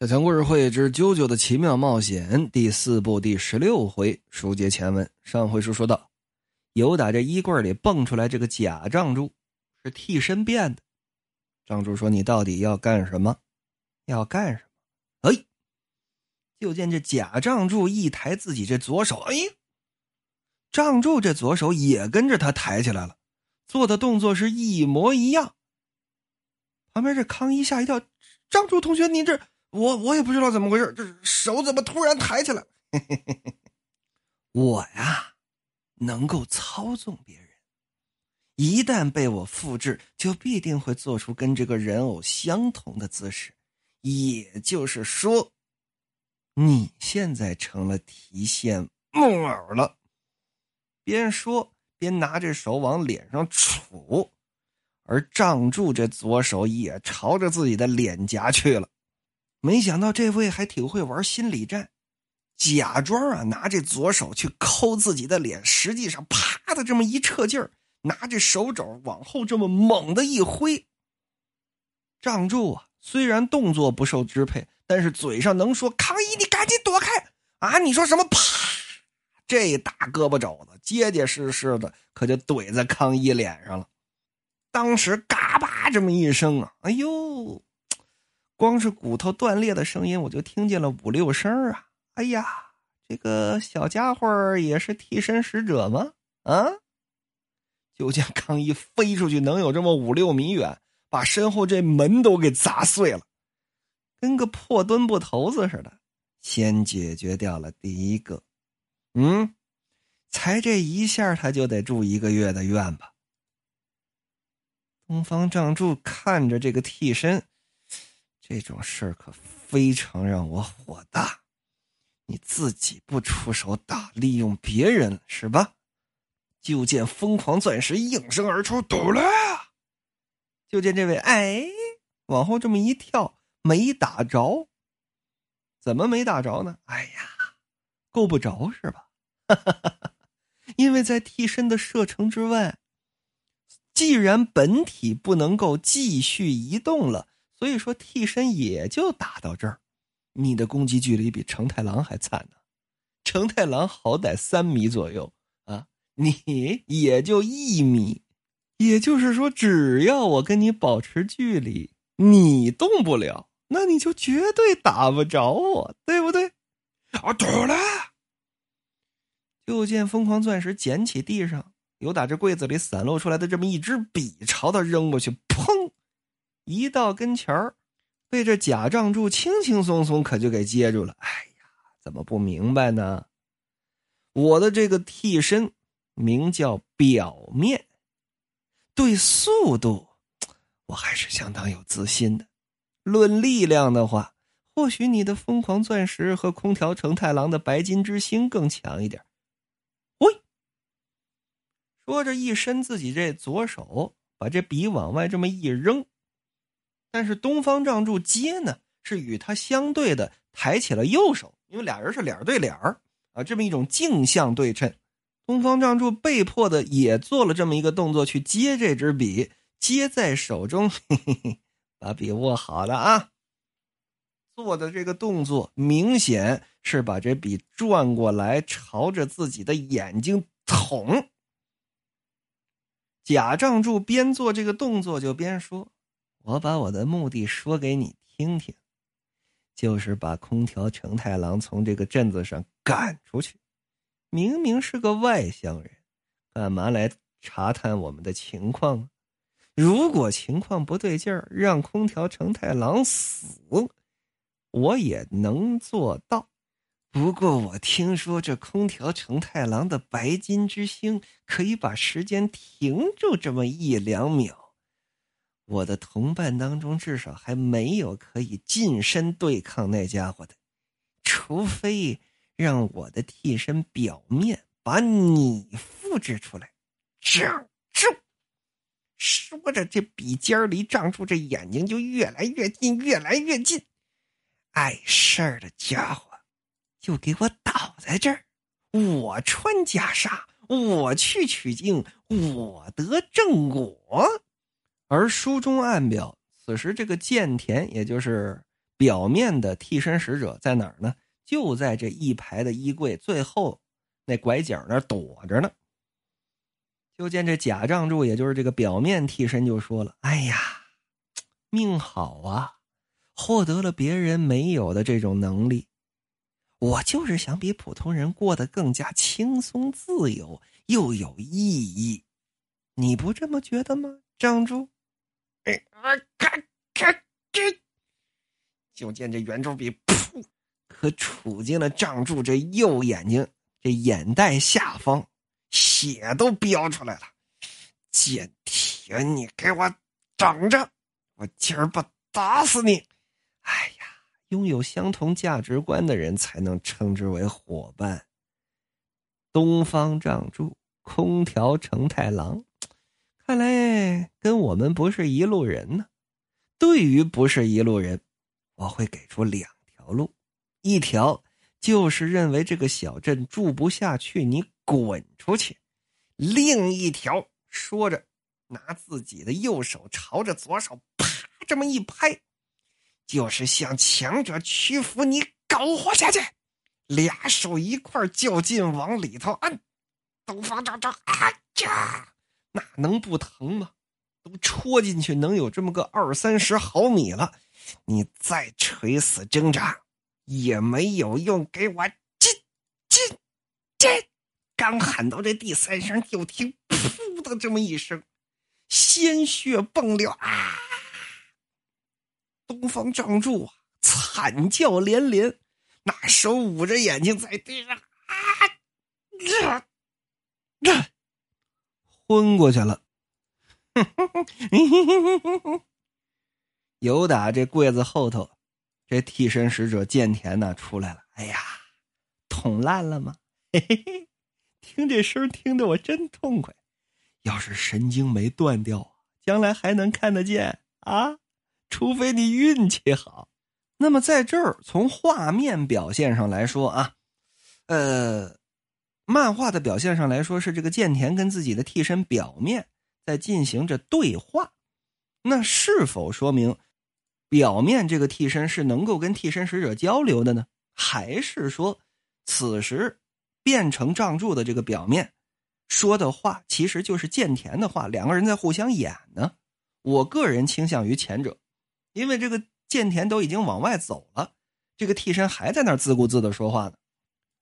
小强故事会之《啾啾的奇妙冒险》第四部第十六回，书接前文。上回书说到，有打这衣柜里蹦出来这个假帐柱，是替身变的。帐柱说：“你到底要干什么？要干什么？”哎，就见这假帐柱一抬自己这左手，哎，帐柱这左手也跟着他抬起来了，做的动作是一模一样。旁边这康一吓一跳：“帐柱同学，你这……”我我也不知道怎么回事，这手怎么突然抬起来？我呀，能够操纵别人，一旦被我复制，就必定会做出跟这个人偶相同的姿势。也就是说，你现在成了提线木偶了。边说边拿着手往脸上杵，而仗柱这左手也朝着自己的脸颊去了。没想到这位还挺会玩心理战，假装啊拿这左手去抠自己的脸，实际上啪的这么一撤劲儿，拿着手肘往后这么猛的一挥。仗助啊，虽然动作不受支配，但是嘴上能说：“康一，你赶紧躲开啊！”你说什么？啪！这大胳膊肘子结结实实的，可就怼在康一脸上了。当时嘎巴这么一声啊，哎呦！光是骨头断裂的声音，我就听见了五六声啊！哎呀，这个小家伙也是替身使者吗？啊！就见康一飞出去，能有这么五六米远，把身后这门都给砸碎了，跟个破墩布头子似的。先解决掉了第一个，嗯，才这一下他就得住一个月的院吧？东方仗柱看着这个替身。这种事儿可非常让我火大，你自己不出手打，利用别人是吧？就见疯狂钻石应声而出，堵了。就见这位哎，往后这么一跳，没打着。怎么没打着呢？哎呀，够不着是吧？哈哈哈哈因为在替身的射程之外，既然本体不能够继续移动了。所以说，替身也就打到这儿。你的攻击距离比成太郎还惨呢。成太郎好歹三米左右啊，你也就一米。也就是说，只要我跟你保持距离，你动不了，那你就绝对打不着我，对不对？啊，懂了。就见疯狂钻石捡起地上有打这柜子里散落出来的这么一支笔，朝他扔过去，砰！一到跟前儿，被这假仗柱轻轻松松可就给接住了。哎呀，怎么不明白呢？我的这个替身名叫表面，对速度我还是相当有自信的。论力量的话，或许你的疯狂钻石和空调成太郎的白金之星更强一点。喂，说着一伸自己这左手，把这笔往外这么一扔。但是东方仗柱接呢，是与他相对的抬起了右手，因为俩人是脸对脸儿啊，这么一种镜像对称。东方仗柱被迫的也做了这么一个动作去接这支笔，接在手中，嘿嘿嘿，把笔握好了啊。做的这个动作明显是把这笔转过来，朝着自己的眼睛捅。假仗柱边做这个动作就边说。我把我的目的说给你听听，就是把空调成太郎从这个镇子上赶出去。明明是个外乡人，干嘛来查探我们的情况？如果情况不对劲儿，让空调成太郎死，我也能做到。不过我听说这空调成太郎的白金之星可以把时间停住这么一两秒。我的同伴当中，至少还没有可以近身对抗那家伙的，除非让我的替身表面把你复制出来。仗住！说着，这笔尖离仗住这眼睛就越来越近，越来越近。碍事儿的家伙，就给我倒在这儿！我穿袈裟，我去取经，我得正果。而书中暗表，此时这个剑田，也就是表面的替身使者在哪儿呢？就在这一排的衣柜最后那拐角那儿躲着呢。就见这假仗助，也就是这个表面替身，就说了：“哎呀，命好啊，获得了别人没有的这种能力。我就是想比普通人过得更加轻松、自由又有意义。你不这么觉得吗，仗助？”哎啊！咔咔这，就见这圆珠笔噗，可杵进了仗助这右眼睛这眼袋下方。血都飙出来了，贱铁，你给我等着！我今儿不打死你！哎呀，拥有相同价值观的人才能称之为伙伴。东方仗助，空调成太郎，看来跟我们不是一路人呢。对于不是一路人，我会给出两条路：一条就是认为这个小镇住不下去，你。滚出去！另一条说着，拿自己的右手朝着左手啪这么一拍，就是向强者屈服，你苟活下去！俩手一块较劲往里头按，东方仗助，哎呀，那能不疼吗？都戳进去能有这么个二三十毫米了，你再垂死挣扎也没有用，给我进进进！刚喊到这第三声，就听“噗”的这么一声，鲜血迸流啊！东方仗助惨叫连连，那手捂着眼睛在地上啊，这昏过去了。有打这柜子后头，这替身使者剑田呢出来了。哎呀，捅烂了吗？嘿嘿嘿。听这声听得我真痛快，要是神经没断掉，将来还能看得见啊？除非你运气好。那么在这儿，从画面表现上来说啊，呃，漫画的表现上来说是这个剑田跟自己的替身表面在进行着对话，那是否说明表面这个替身是能够跟替身使者交流的呢？还是说此时？变成仗助的这个表面说的话，其实就是剑田的话，两个人在互相演呢。我个人倾向于前者，因为这个剑田都已经往外走了，这个替身还在那自顾自的说话呢。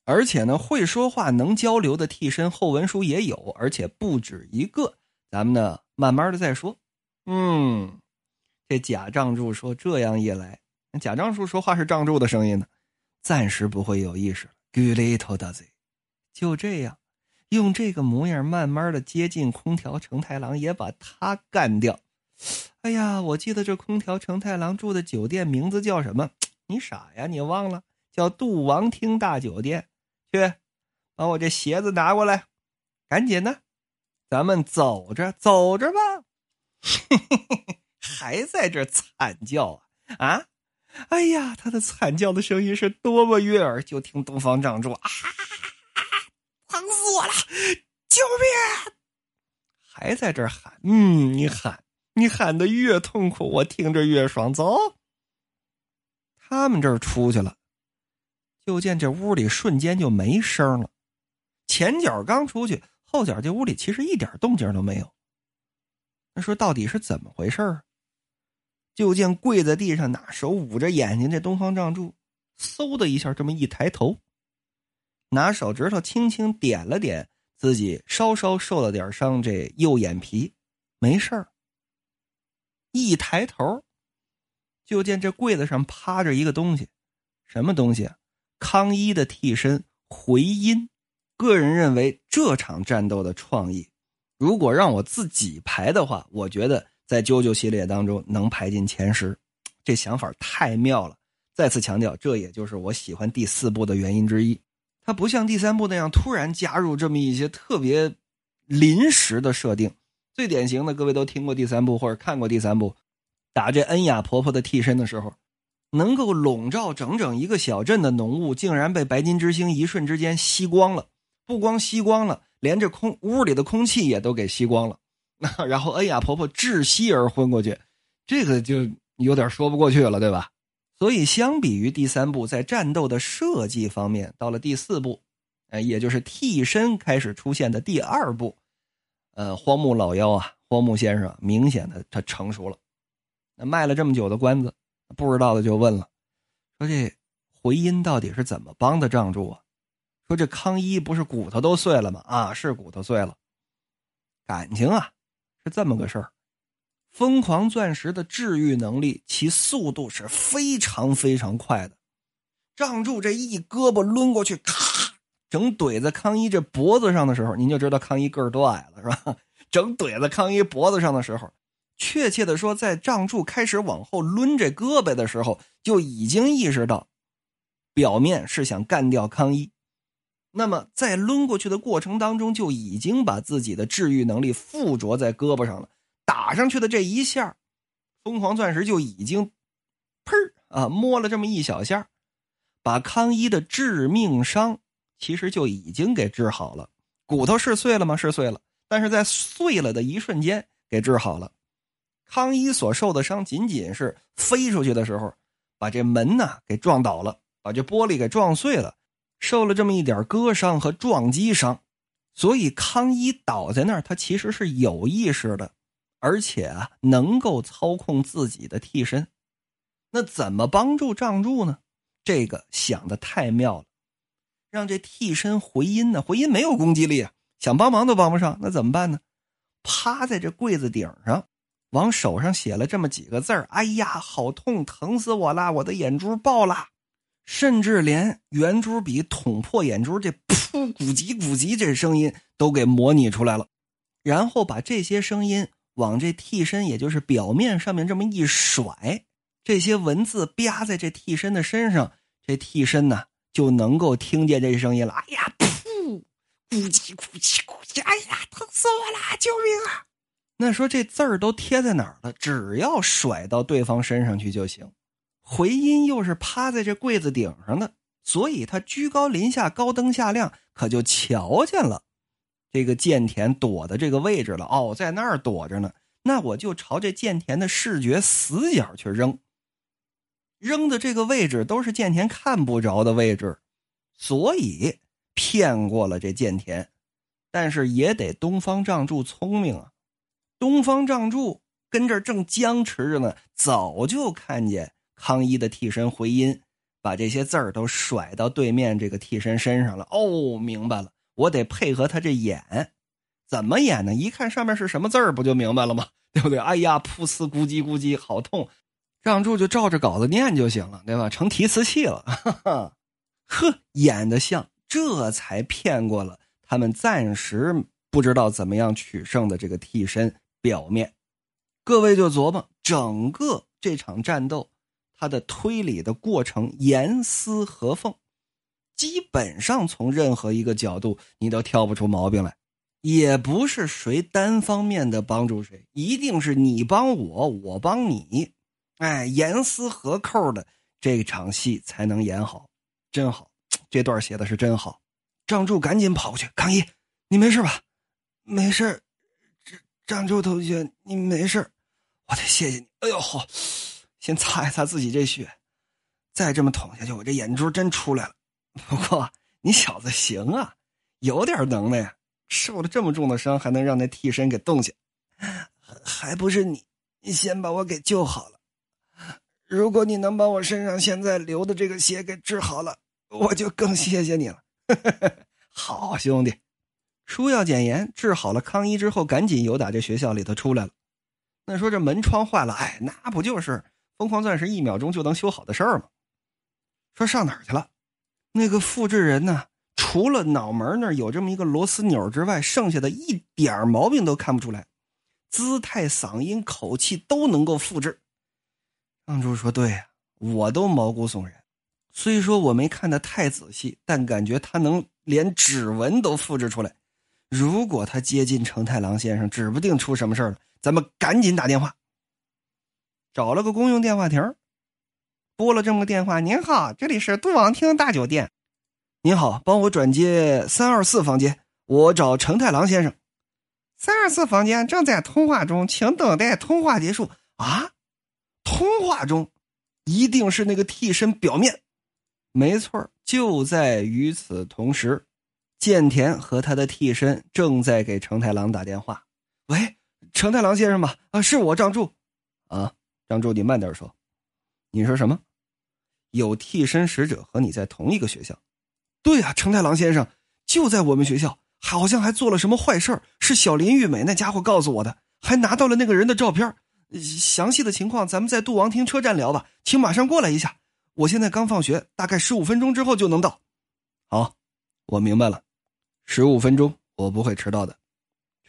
而且呢，会说话能交流的替身后文书也有，而且不止一个。咱们呢，慢慢的再说。嗯，这假仗助说，这样一来，假仗助说话是仗助的声音呢，暂时不会有意识了。Good little does it。就这样，用这个模样慢慢的接近空调成太郎，也把他干掉。哎呀，我记得这空调成太郎住的酒店名字叫什么？你傻呀？你忘了？叫杜王厅大酒店。去，把我这鞋子拿过来，赶紧的，咱们走着走着吧。还在这惨叫啊啊！哎呀，他的惨叫的声音是多么悦耳！就听东方仗助啊。疼死我了，救命！还在这喊，嗯，你喊，你喊的越痛苦，我听着越爽。走，他们这儿出去了，就见这屋里瞬间就没声了。前脚刚出去，后脚这屋里其实一点动静都没有。那说到底是怎么回事就见跪在地上，拿手捂着眼睛，这东方仗助，嗖的一下这么一抬头。拿手指头轻轻点了点自己稍稍受了点伤这右眼皮，没事儿。一抬头，就见这柜子上趴着一个东西，什么东西啊？康一的替身回音。个人认为这场战斗的创意，如果让我自己排的话，我觉得在啾啾系列当中能排进前十。这想法太妙了。再次强调，这也就是我喜欢第四部的原因之一。它不像第三部那样突然加入这么一些特别临时的设定。最典型的，各位都听过第三部或者看过第三部，打这恩雅婆婆的替身的时候，能够笼罩整整一个小镇的浓雾，竟然被白金之星一瞬之间吸光了。不光吸光了，连这空屋里的空气也都给吸光了。然后恩雅婆婆窒息而昏过去，这个就有点说不过去了，对吧？所以，相比于第三部，在战斗的设计方面，到了第四部，呃，也就是替身开始出现的第二部，呃，荒木老妖啊，荒木先生明显的他成熟了。那卖了这么久的关子，不知道的就问了，说这回音到底是怎么帮的仗助啊？说这康一不是骨头都碎了吗？啊，是骨头碎了。感情啊，是这么个事儿。疯狂钻石的治愈能力，其速度是非常非常快的。仗助这一胳膊抡过去，咔，整怼在康一这脖子上的时候，您就知道康一个儿多矮了，是吧？整怼在康一脖子上的时候，确切的说，在仗助开始往后抡这胳膊的时候，就已经意识到，表面是想干掉康一。那么在抡过去的过程当中，就已经把自己的治愈能力附着在胳膊上了。打上去的这一下，疯狂钻石就已经，砰啊，摸了这么一小下，把康一的致命伤其实就已经给治好了。骨头是碎了吗？是碎了，但是在碎了的一瞬间给治好了。康一所受的伤仅仅是飞出去的时候，把这门呢给撞倒了，把这玻璃给撞碎了，受了这么一点割伤和撞击伤。所以康一倒在那儿，他其实是有意识的。而且啊，能够操控自己的替身，那怎么帮助仗助呢？这个想的太妙了，让这替身回音呢？回音没有攻击力啊，想帮忙都帮不上，那怎么办呢？趴在这柜子顶上，往手上写了这么几个字哎呀，好痛，疼死我啦！我的眼珠爆了，甚至连圆珠笔捅破眼珠这噗咕叽咕叽这声音都给模拟出来了，然后把这些声音。往这替身，也就是表面上面这么一甩，这些文字吧在这替身的身上，这替身呢就能够听见这声音了。哎呀，噗，咕叽咕叽咕叽，哎呀，疼死我啦！救命啊！那说这字儿都贴在哪儿了？只要甩到对方身上去就行。回音又是趴在这柜子顶上的，所以他居高临下，高灯下亮，可就瞧见了。这个剑田躲的这个位置了哦，在那儿躲着呢。那我就朝这剑田的视觉死角去扔，扔的这个位置都是剑田看不着的位置，所以骗过了这剑田。但是也得东方仗助聪明啊！东方仗助跟这儿正僵持着呢，早就看见康一的替身回音，把这些字儿都甩到对面这个替身身上了。哦，明白了。我得配合他这演，怎么演呢？一看上面是什么字儿，不就明白了吗？对不对？哎呀，噗呲咕叽咕叽，好痛！让柱就照着稿子念就行了，对吧？成提词器了，哈哈，呵，演的像，这才骗过了他们暂时不知道怎么样取胜的这个替身。表面，各位就琢磨整个这场战斗，他的推理的过程严丝合缝。基本上从任何一个角度，你都挑不出毛病来，也不是谁单方面的帮助谁，一定是你帮我，我帮你，哎，严丝合扣的这场戏才能演好，真好，这段写的是真好。张柱赶紧跑过去，康一，你没事吧？没事，张张柱同学，你没事，我得谢谢你。哎呦，好，先擦一擦自己这血，再这么捅下去，我这眼珠真出来了。不过你小子行啊，有点能耐呀！受了这么重的伤，还能让那替身给动下，还不是你，你先把我给救好了。如果你能把我身上现在流的这个血给治好了，我就更谢谢你了。好兄弟，书要简言，治好了康一之后，赶紧由打这学校里头出来了。那说这门窗坏了，哎，那不就是疯狂钻石一秒钟就能修好的事儿吗？说上哪儿去了？那个复制人呢？除了脑门那儿有这么一个螺丝钮之外，剩下的一点毛病都看不出来，姿态、嗓音、口气都能够复制。张柱说：“对呀，我都毛骨悚然。虽说我没看的太仔细，但感觉他能连指纹都复制出来。如果他接近成太郎先生，指不定出什么事了。咱们赶紧打电话，找了个公用电话亭。”拨了这么个电话，您好，这里是都王厅大酒店。您好，帮我转接三二四房间，我找成太郎先生。三二四房间正在通话中，请等待通话结束。啊，通话中，一定是那个替身表面。没错就在与此同时，建田和他的替身正在给成太郎打电话。喂，成太郎先生吗？啊，是我张柱。啊，张柱，你慢点说。你说什么？有替身使者和你在同一个学校？对呀，成太郎先生就在我们学校，好像还做了什么坏事是小林玉美那家伙告诉我的，还拿到了那个人的照片。详细的情况咱们在杜王厅车站聊吧，请马上过来一下。我现在刚放学，大概十五分钟之后就能到。好，我明白了，十五分钟我不会迟到的。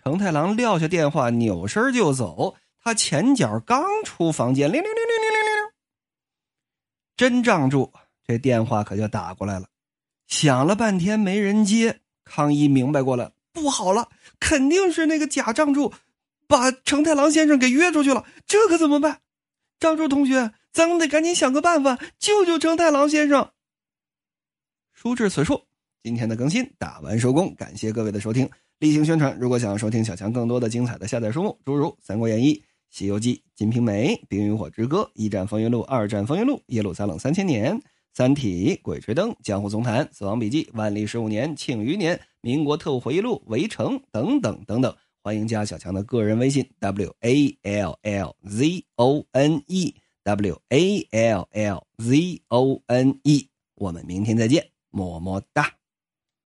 成太郎撂下电话，扭身就走。他前脚刚出房间，铃铃铃铃铃铃铃铃，真仗住，这电话可就打过来了。响了半天没人接，康一明白过来，不好了，肯定是那个假仗助把成太郎先生给约出去了。这可怎么办？仗助同学。咱们得赶紧想个办法救救成太郎先生。书至此处，今天的更新打完收工，感谢各位的收听。例行宣传：如果想要收听小强更多的精彩的下载书目，诸如《三国演义》《西游记》《金瓶梅》《冰与火之歌》《一战风云录》《二战风云录》《耶路撒冷三千年》《三体》《鬼吹灯》《江湖总坛》《死亡笔记》《万历十五年》《庆余年》《民国特务回忆录》《围城》等等等等，欢迎加小强的个人微信：w a l l z o n e。W A L L Z O N E，我们明天再见，么么哒。